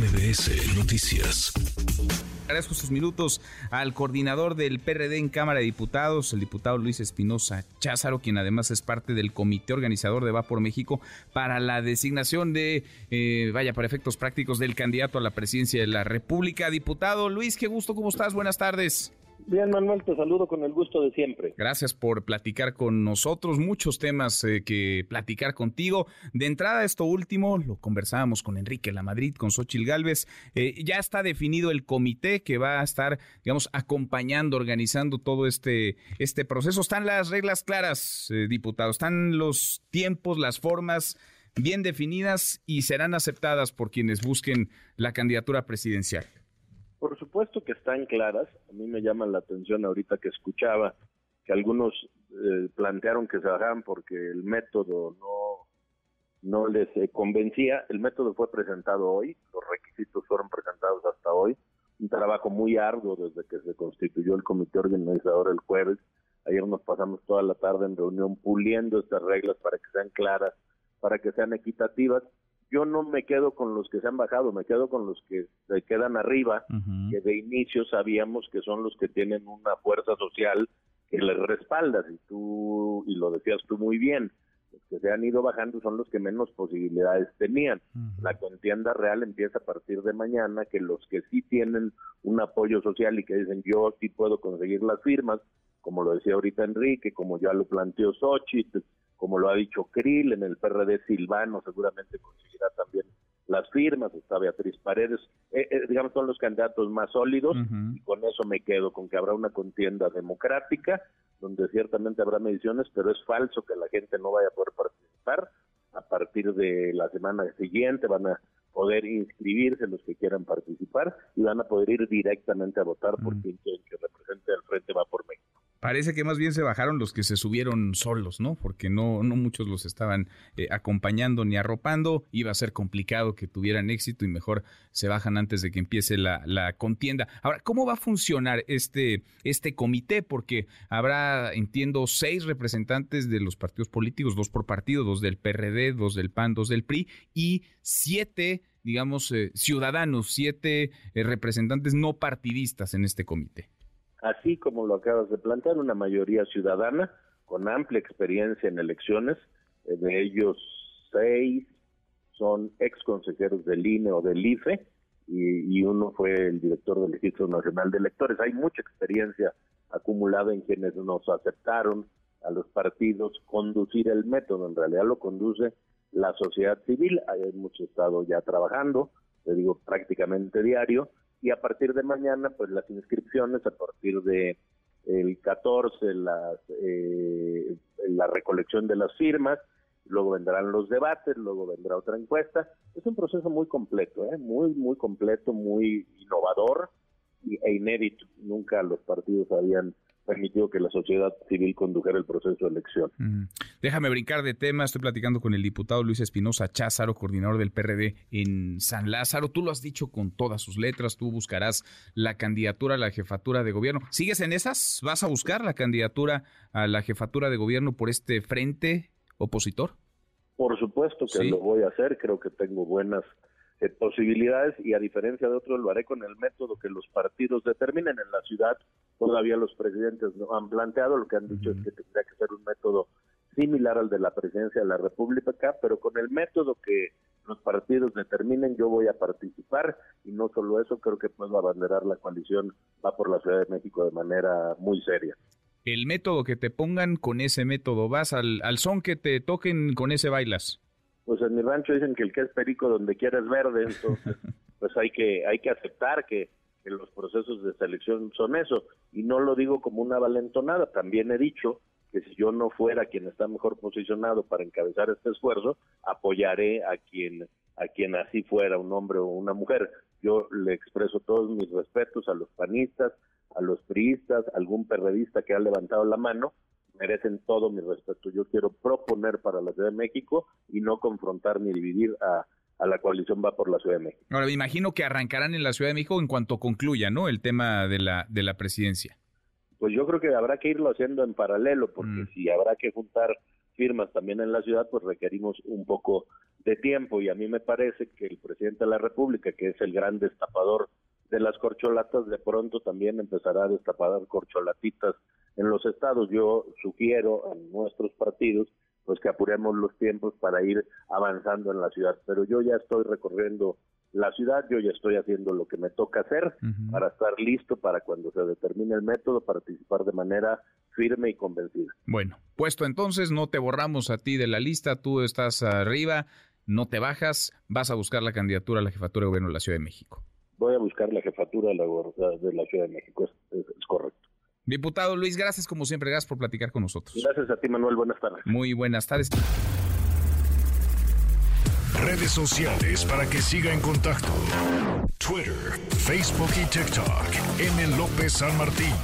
MBS Noticias. Agradezco sus minutos al coordinador del PRD en Cámara de Diputados, el diputado Luis Espinosa Cházaro, quien además es parte del comité organizador de Va por México para la designación de, eh, vaya, para efectos prácticos del candidato a la presidencia de la República. Diputado Luis, qué gusto, ¿cómo estás? Buenas tardes. Bien, Manuel, te saludo con el gusto de siempre. Gracias por platicar con nosotros. Muchos temas eh, que platicar contigo. De entrada, esto último, lo conversábamos con Enrique La Madrid, con Xochil Gálvez. Eh, ya está definido el comité que va a estar, digamos, acompañando, organizando todo este, este proceso. Están las reglas claras, eh, diputados. Están los tiempos, las formas bien definidas y serán aceptadas por quienes busquen la candidatura presidencial. Por supuesto que están claras. A mí me llama la atención ahorita que escuchaba que algunos eh, plantearon que se bajaran porque el método no, no les eh, convencía. El método fue presentado hoy, los requisitos fueron presentados hasta hoy. Un trabajo muy arduo desde que se constituyó el comité organizador el jueves. Ayer nos pasamos toda la tarde en reunión puliendo estas reglas para que sean claras, para que sean equitativas yo no me quedo con los que se han bajado, me quedo con los que se quedan arriba, que de inicio sabíamos que son los que tienen una fuerza social que les respalda, y tú, y lo decías tú muy bien, los que se han ido bajando son los que menos posibilidades tenían. La contienda real empieza a partir de mañana, que los que sí tienen un apoyo social y que dicen yo sí puedo conseguir las firmas, como lo decía ahorita Enrique, como ya lo planteó Xochitl, como lo ha dicho Krill, en el PRD Silvano seguramente conseguirá también las firmas, está Beatriz Paredes, eh, eh, digamos son los candidatos más sólidos y con eso me quedo, con que habrá una contienda democrática donde ciertamente habrá mediciones, pero es falso que la gente no vaya a poder participar. A partir de la semana siguiente van a poder inscribirse los que quieran participar y van a poder ir directamente a votar por quien que represente al Frente Va por México. Parece que más bien se bajaron los que se subieron solos, ¿no? Porque no, no muchos los estaban eh, acompañando ni arropando. Iba a ser complicado que tuvieran éxito y mejor se bajan antes de que empiece la, contienda. Ahora, ¿cómo va a funcionar este, este comité? Porque habrá, entiendo, seis representantes de los partidos políticos, dos por partido, dos del PRD, dos del PAN, dos del PRI y siete digamos, eh, ciudadanos, siete eh, representantes no partidistas en este comité así como lo acabas de plantear, una mayoría ciudadana con amplia experiencia en elecciones, eh, de ellos seis son ex consejeros del INE o del IFE y, uno fue el director del Registro Nacional de Electores. Hay mucha experiencia acumulada en quienes nos aceptaron a los partidos conducir el método, en realidad lo conduce la sociedad civil, hemos estado ya trabajando, te digo prácticamente diario, y a partir de mañana pues las inscripciones a partir de el 14 las eh, la recolección de las firmas luego vendrán los debates luego vendrá otra encuesta es un proceso muy completo ¿eh? muy muy completo muy innovador e inédito nunca los partidos habían permitió que la sociedad civil condujera el proceso de elección. Déjame brincar de tema, estoy platicando con el diputado Luis Espinosa Cházaro, coordinador del PRD en San Lázaro. Tú lo has dicho con todas sus letras, tú buscarás la candidatura a la jefatura de gobierno. ¿Sigues en esas? ¿Vas a buscar la candidatura a la jefatura de gobierno por este frente opositor? Por supuesto que lo voy a hacer, creo que tengo buenas eh, posibilidades y a diferencia de otros lo haré con el método que los partidos determinen en la ciudad. Todavía los presidentes no han planteado, lo que han dicho es que tendría que ser un método similar al de la presidencia de la República, pero con el método que los partidos determinen yo voy a participar y no solo eso, creo que puedo abanderar la coalición va por la Ciudad de México de manera muy seria. El método que te pongan, con ese método vas al, al son que te toquen, con ese bailas pues en mi rancho dicen que el que es perico donde quiera es verde, entonces pues hay que hay que aceptar que, los procesos de selección son eso y no lo digo como una valentonada, también he dicho que si yo no fuera quien está mejor posicionado para encabezar este esfuerzo, apoyaré a quien a quien así fuera un hombre o una mujer. Yo le expreso todos mis respetos a los panistas, a los priistas, a algún perredista que ha levantado la mano, merecen todo mi respeto. Yo quiero proponer para la Ciudad de México y no confrontar ni dividir a, la coalición va por la Ciudad de México. Ahora, me imagino que arrancarán en la Ciudad de México en cuanto concluya, ¿no? El tema de la, de la presidencia. Pues yo creo que habrá que irlo haciendo en paralelo, porque mm. si habrá que juntar firmas también en la ciudad, pues requerimos un poco de tiempo y a mí me parece que el presidente de la República, que es el gran destapador de las corcholatas, de pronto también empezará a destapar corcholatitas en los estados. Yo sugiero a nuestros partidos pues que apuremos los tiempos para ir avanzando en la ciudad. Pero yo ya estoy recorriendo la ciudad, yo ya estoy haciendo lo que me toca hacer para estar listo para cuando se determine el método, participar de manera firme y convencida. Bueno, puesto entonces, no te borramos a ti de la lista, tú estás arriba, no te bajas, vas a buscar la candidatura a la jefatura de gobierno de la Ciudad de México. Voy a buscar la jefatura de la, de la Ciudad de México, es correcto. Diputado Luis, gracias como siempre, gracias por platicar con nosotros. Gracias a ti, Manuel, buenas tardes. Muy buenas tardes. Redes sociales para que siga en contacto: Twitter, Facebook y TikTok. M. López San Martín.